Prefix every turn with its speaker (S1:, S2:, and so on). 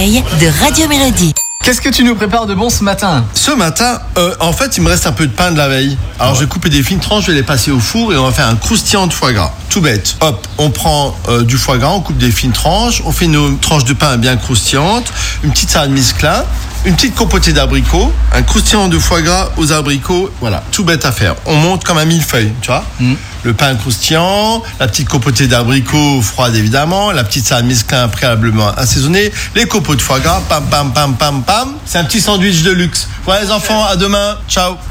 S1: réveil de Radio Mélodie.
S2: Qu'est-ce que tu nous prépares de bon ce matin
S3: Ce matin, euh, en fait, il me reste un peu de pain de la veille. Alors, je vais couper des fines tranches, je vais les passer au four et on va faire un croustillant de foie gras. Tout bête. Hop, on prend euh, du foie gras, on coupe des fines tranches, on fait nos tranches de pain bien croustillantes, une petite salade misclin, une petite compotée d'abricots, un croustillant de foie gras aux abricots. Voilà, tout bête à faire. On monte comme un millefeuille, tu vois. Le pain croustillant, la petite compotée d'abricots froide évidemment, la petite salade misclin préalablement assaisonnée, les copeaux de foie gras, pam pam pam pam pam. C'est un petit sandwich de luxe. Voilà les enfants, à demain. Ciao.